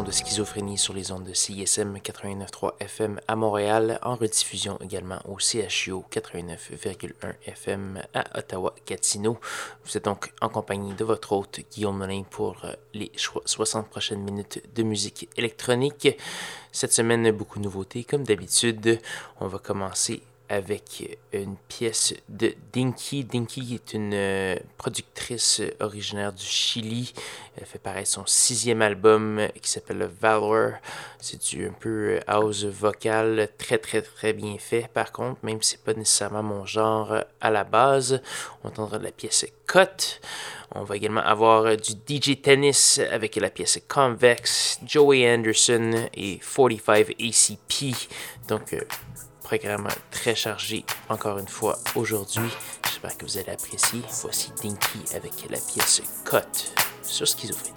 de Schizophrénie sur les ondes de CISM 89.3 FM à Montréal, en rediffusion également au CHU 89.1 FM à Ottawa-Gatineau. Vous êtes donc en compagnie de votre hôte Guillaume Molin pour euh, les 60 prochaines minutes de musique électronique. Cette semaine, beaucoup de nouveautés. Comme d'habitude, on va commencer avec une pièce de Dinky. Dinky est une euh, productrice originaire du Chili. Elle fait paraître son sixième album qui s'appelle Valor. C'est du un peu house vocal, très très très bien fait par contre, même si c'est pas nécessairement mon genre à la base. On entendra la pièce Cut. On va également avoir du DJ Tennis avec la pièce Convex, Joey Anderson et 45 ACP. Donc, euh, très chargé encore une fois aujourd'hui. J'espère que vous allez apprécier. Voici Dinky avec la pièce Cote sur Schizophrénie.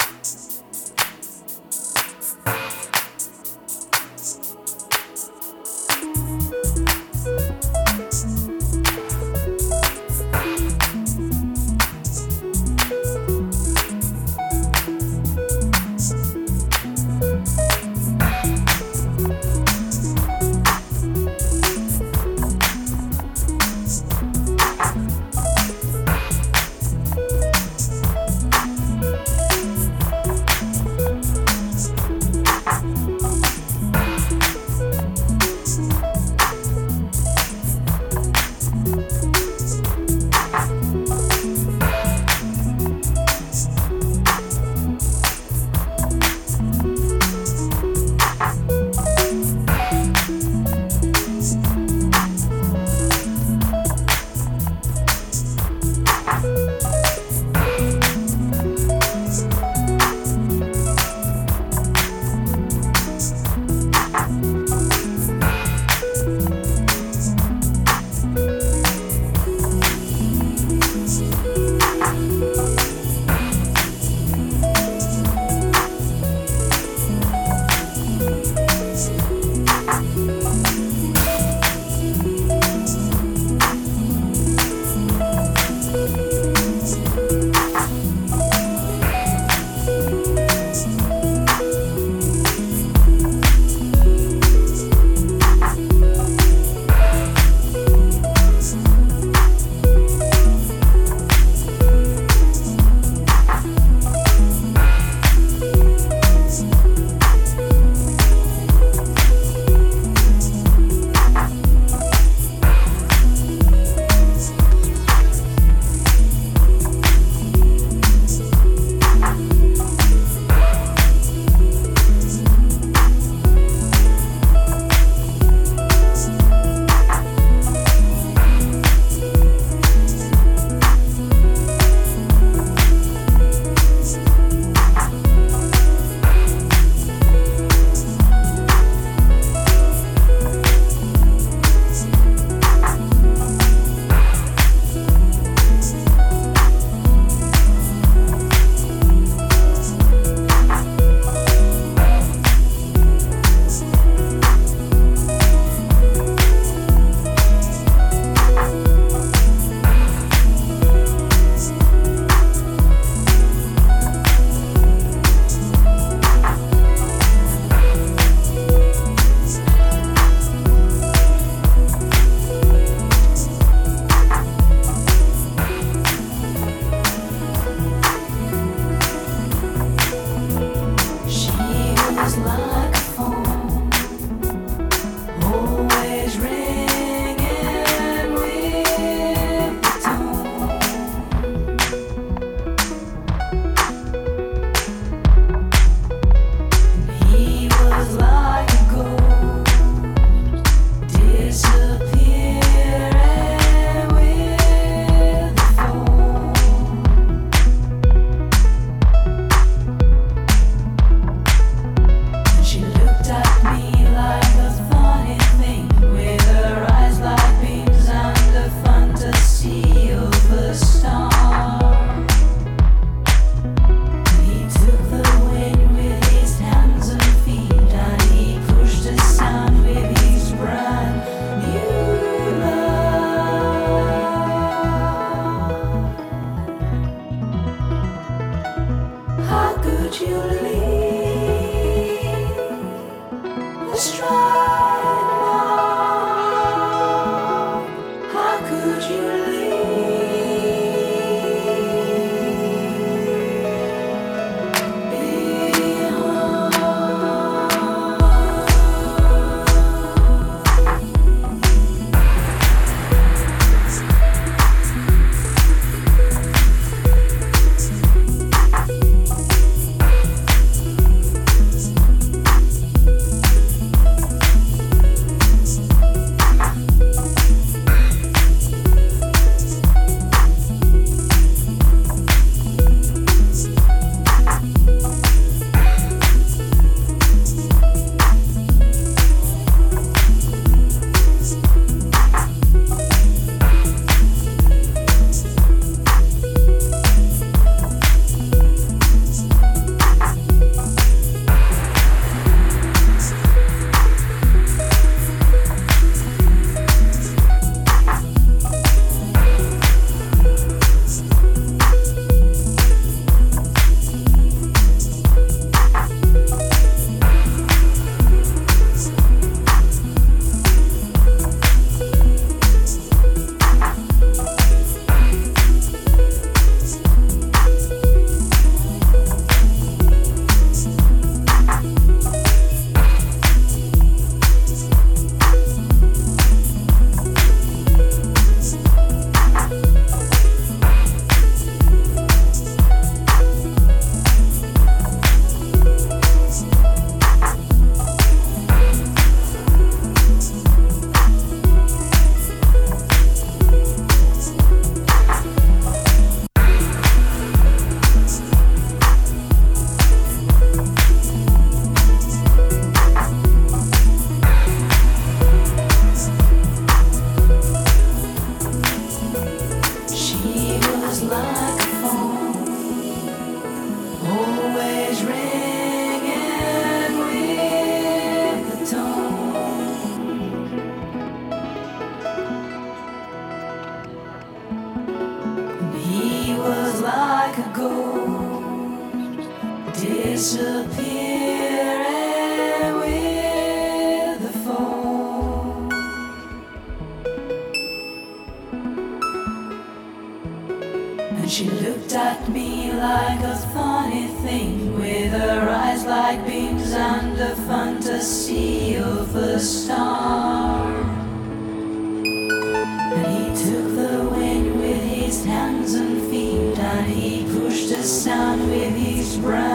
the sound with his breath.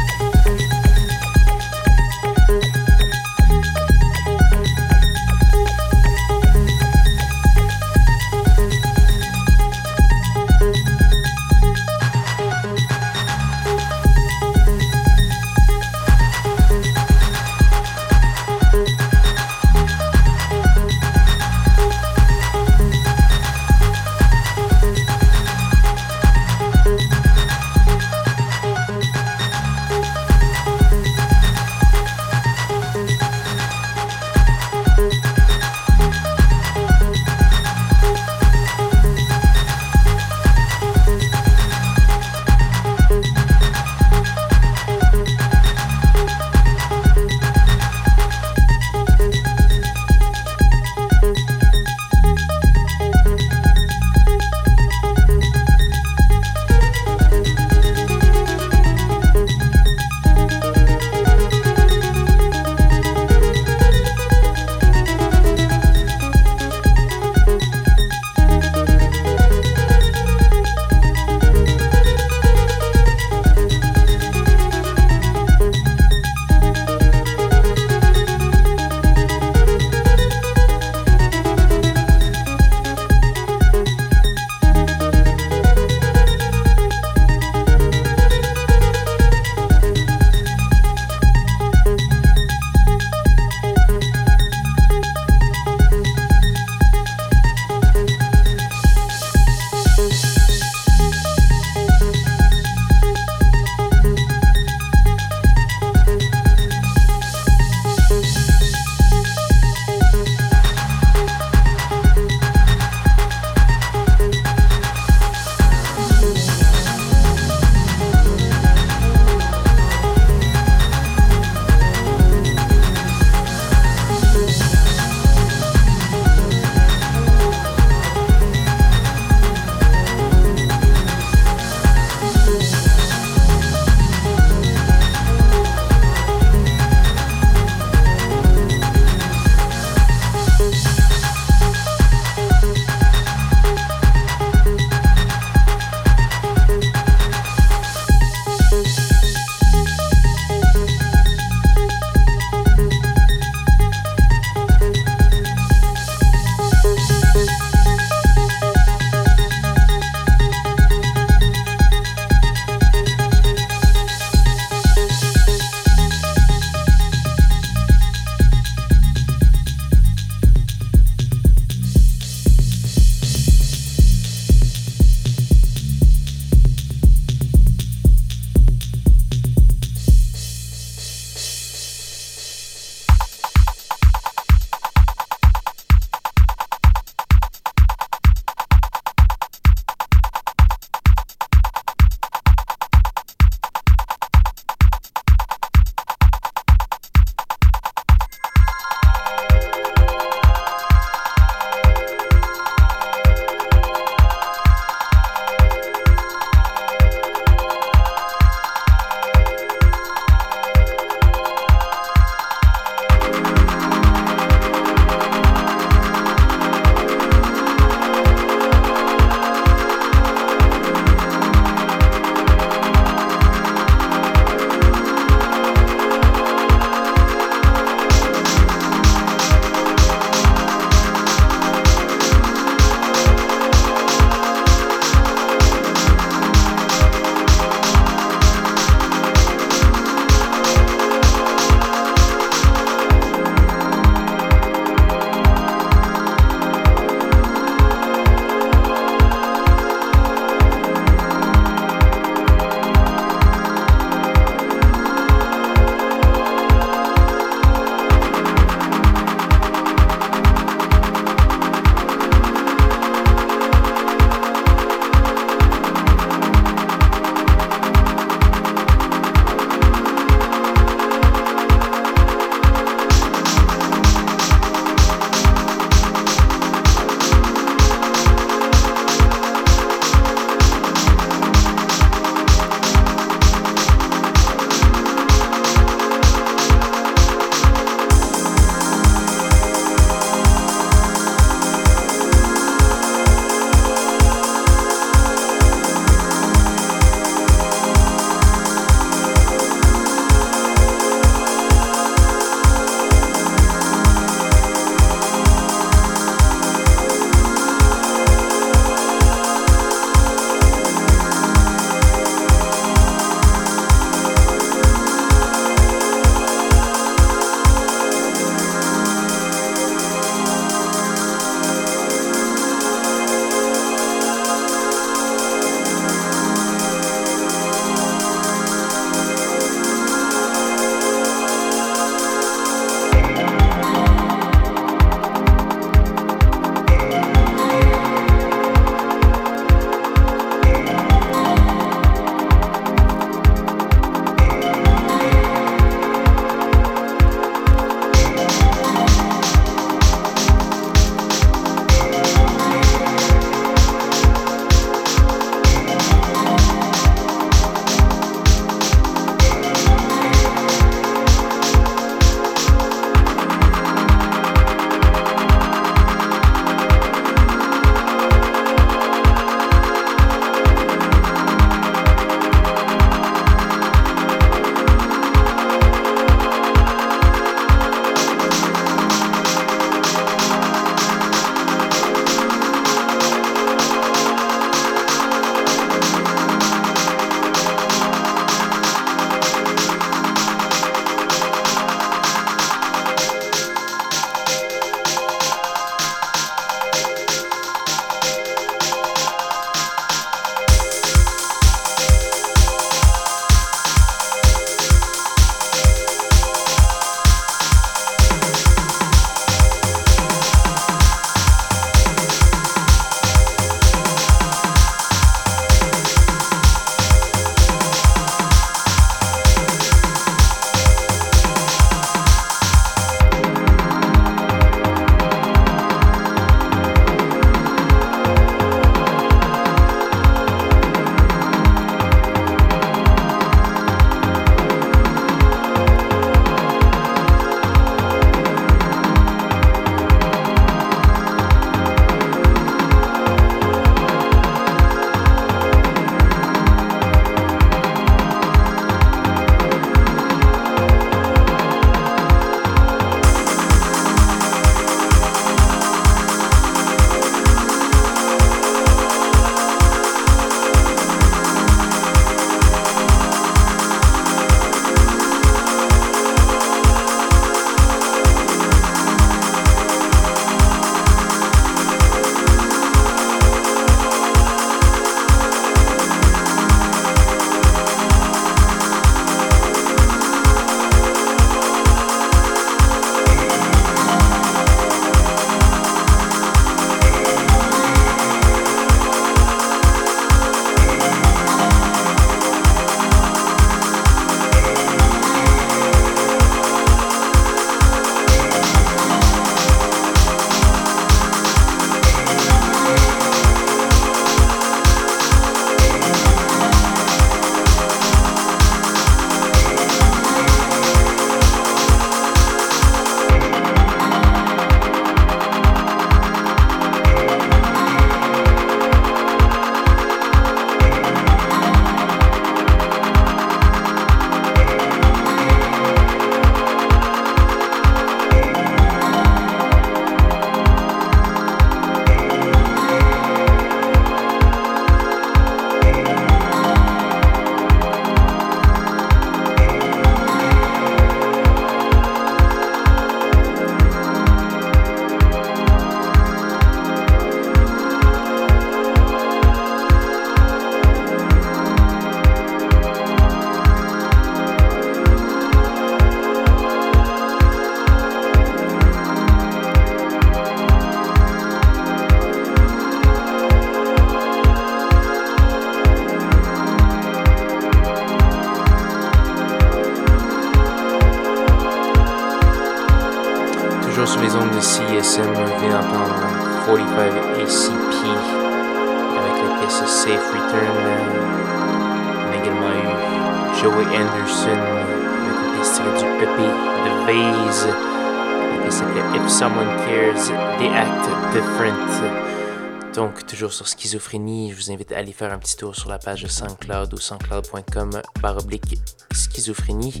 Sur Schizophrénie, je vous invite à aller faire un petit tour sur la page de SoundCloud ou soundcloud.com oblique schizophrénie.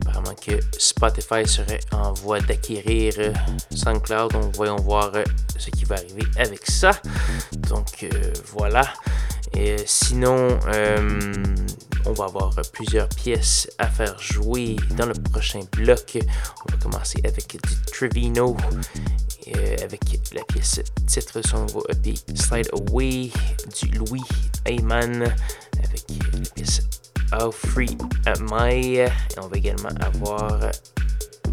Apparemment que Spotify serait en voie d'acquérir euh, SoundCloud, donc voyons voir euh, ce qui va arriver avec ça. Donc, euh, voilà. Et sinon, on va avoir plusieurs pièces à faire jouer dans le prochain bloc. On va commencer avec du Trevino euh, avec la pièce titre de son nouveau EP Slide Away du Louis Ayman avec la pièce How Free Am I? Et on va également avoir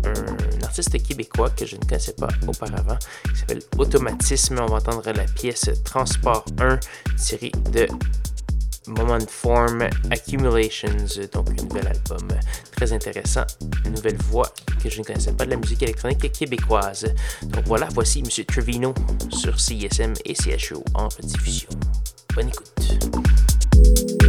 un artiste québécois que je ne connaissais pas auparavant qui s'appelle Automatisme. On va entendre la pièce Transport 1 tirée de Moment Form Accumulations, donc un nouvel album très intéressant, une nouvelle voix que je ne connaissais pas de la musique électronique québécoise. Donc voilà, voici M. Trevino sur CSM et CHO en rediffusion. Bonne écoute.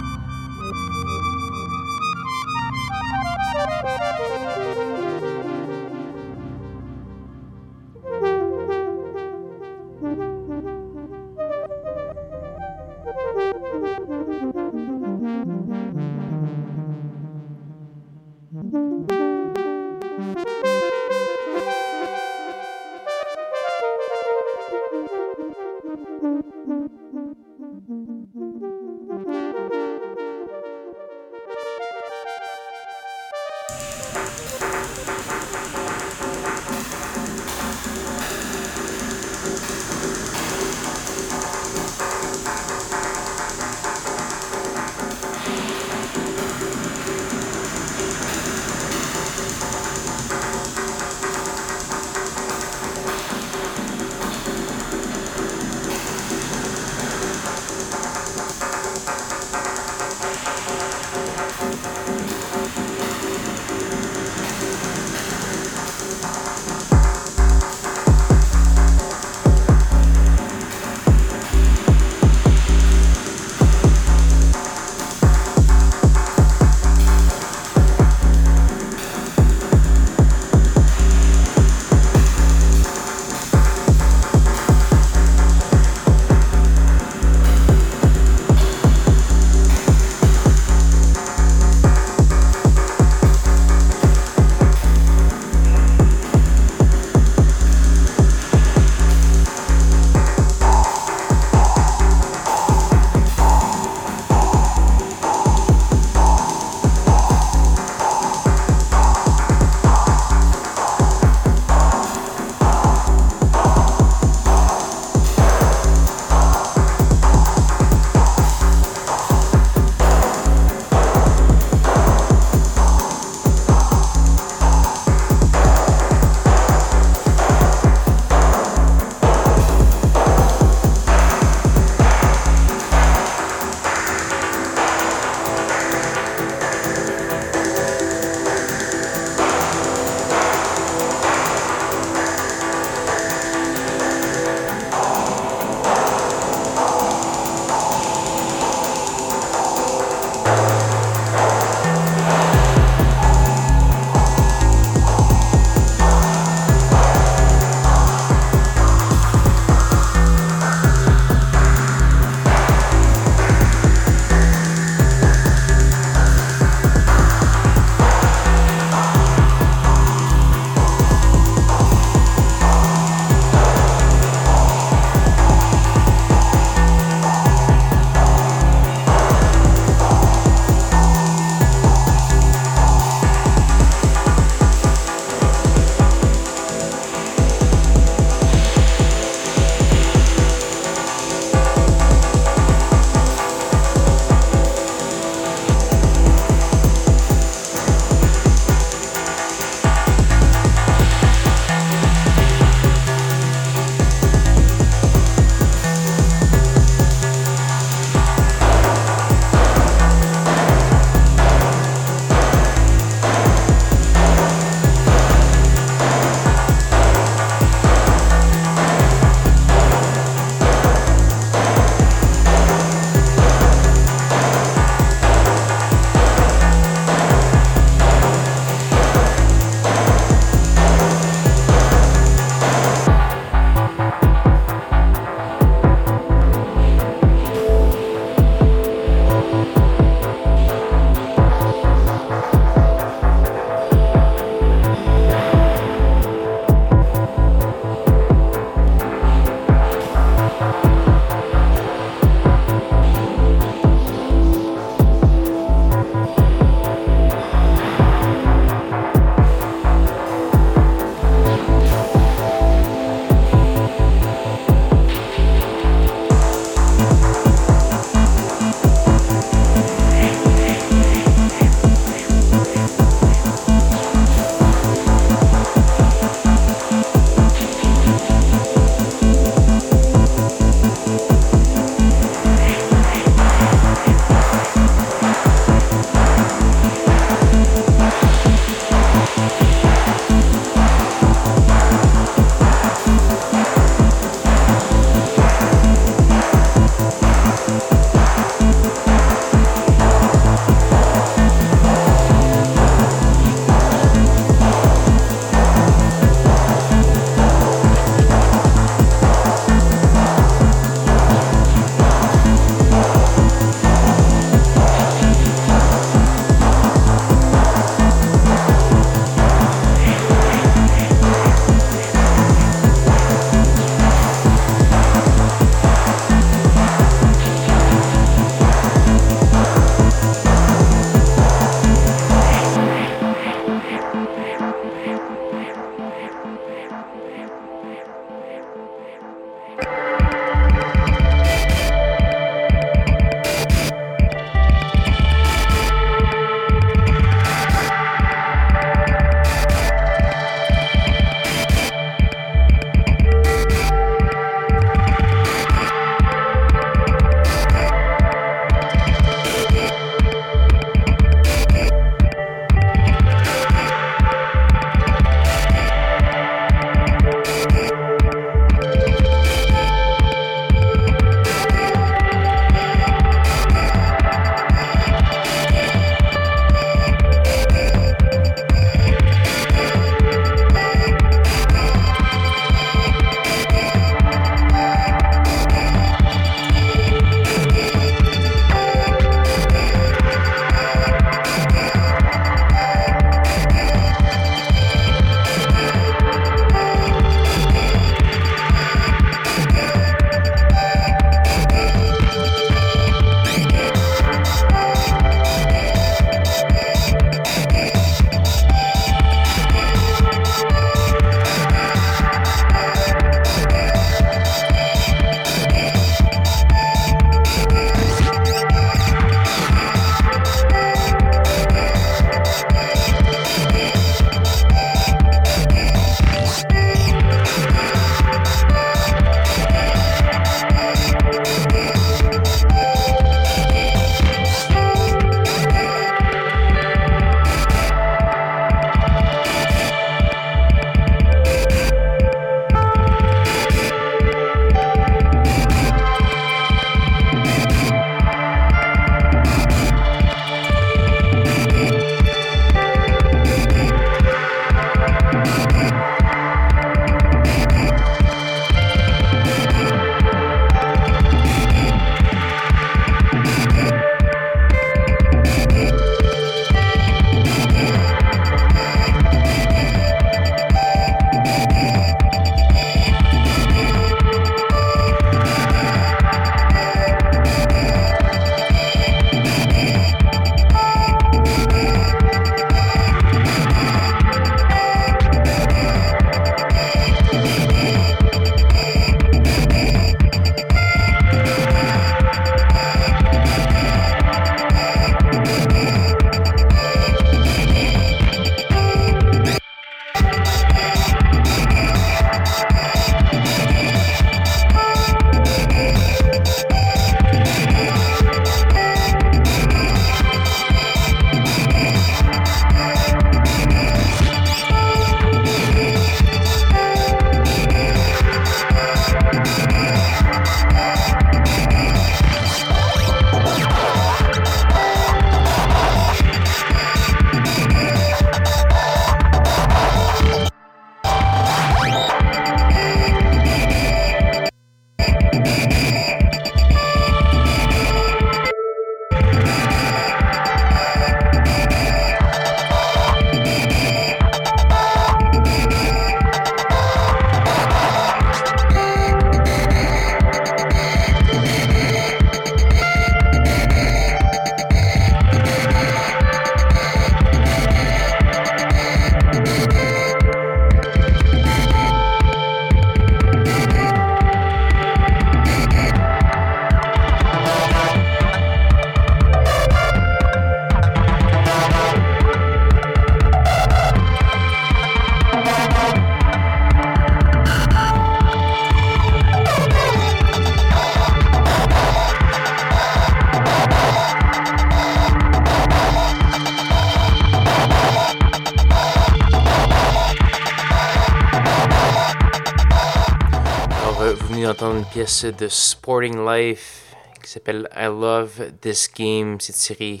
De Sporting Life qui s'appelle I Love This Game. C'est tiré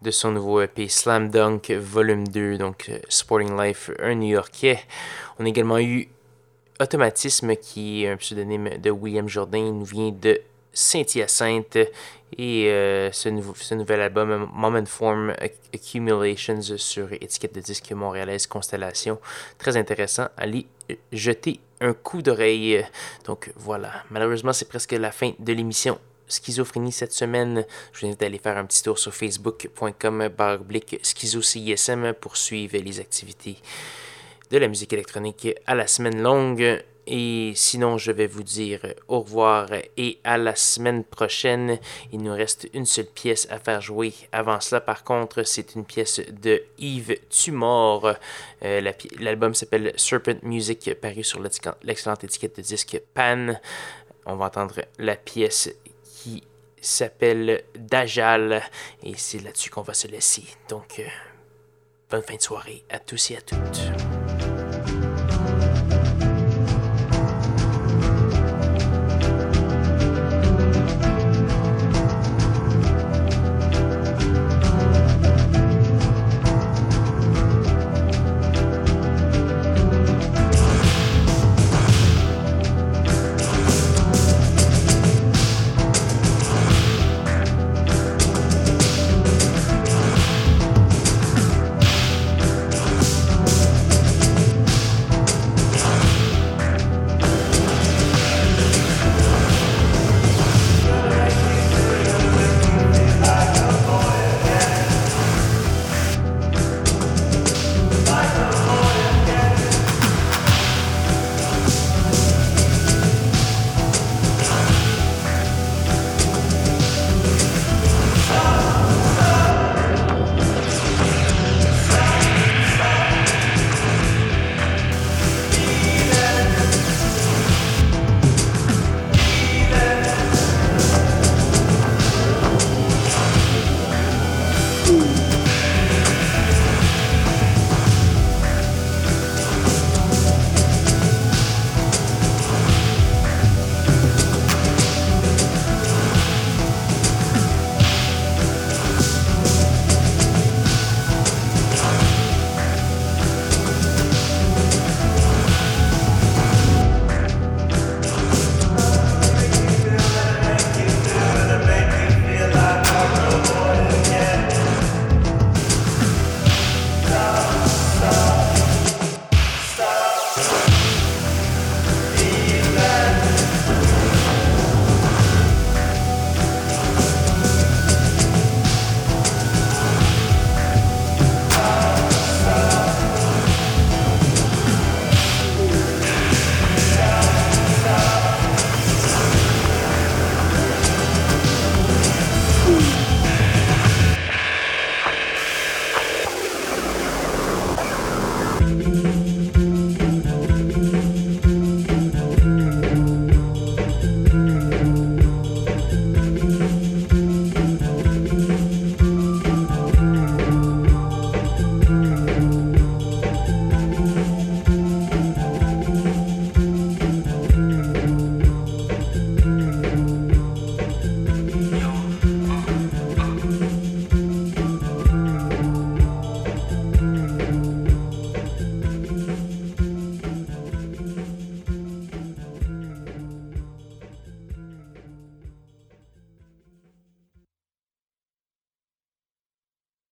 de son nouveau EP Slam Dunk Volume 2, donc euh, Sporting Life, un New-Yorkais. On a également eu Automatisme, qui est un pseudonyme de William Jourdain, il nous vient de Saint-Hyacinthe. Et euh, ce, nouveau, ce nouvel album, Moment Form Accumulations, sur étiquette de disque montréalaise Constellation. Très intéressant. Allez jeter un coup d'oreille. Donc voilà, malheureusement, c'est presque la fin de l'émission schizophrénie cette semaine. Je vous invite à aller faire un petit tour sur facebook.com schizo-CISM pour suivre les activités de la musique électronique à la semaine longue. Et sinon, je vais vous dire au revoir et à la semaine prochaine. Il nous reste une seule pièce à faire jouer. Avant cela, par contre, c'est une pièce de Yves Tumor. Euh, l'album s'appelle Serpent Music, paru sur l'excellente étiquette de disque Pan. On va entendre la pièce qui s'appelle Dajal. Et c'est là-dessus qu'on va se laisser. Donc, euh, bonne fin de soirée à tous et à toutes.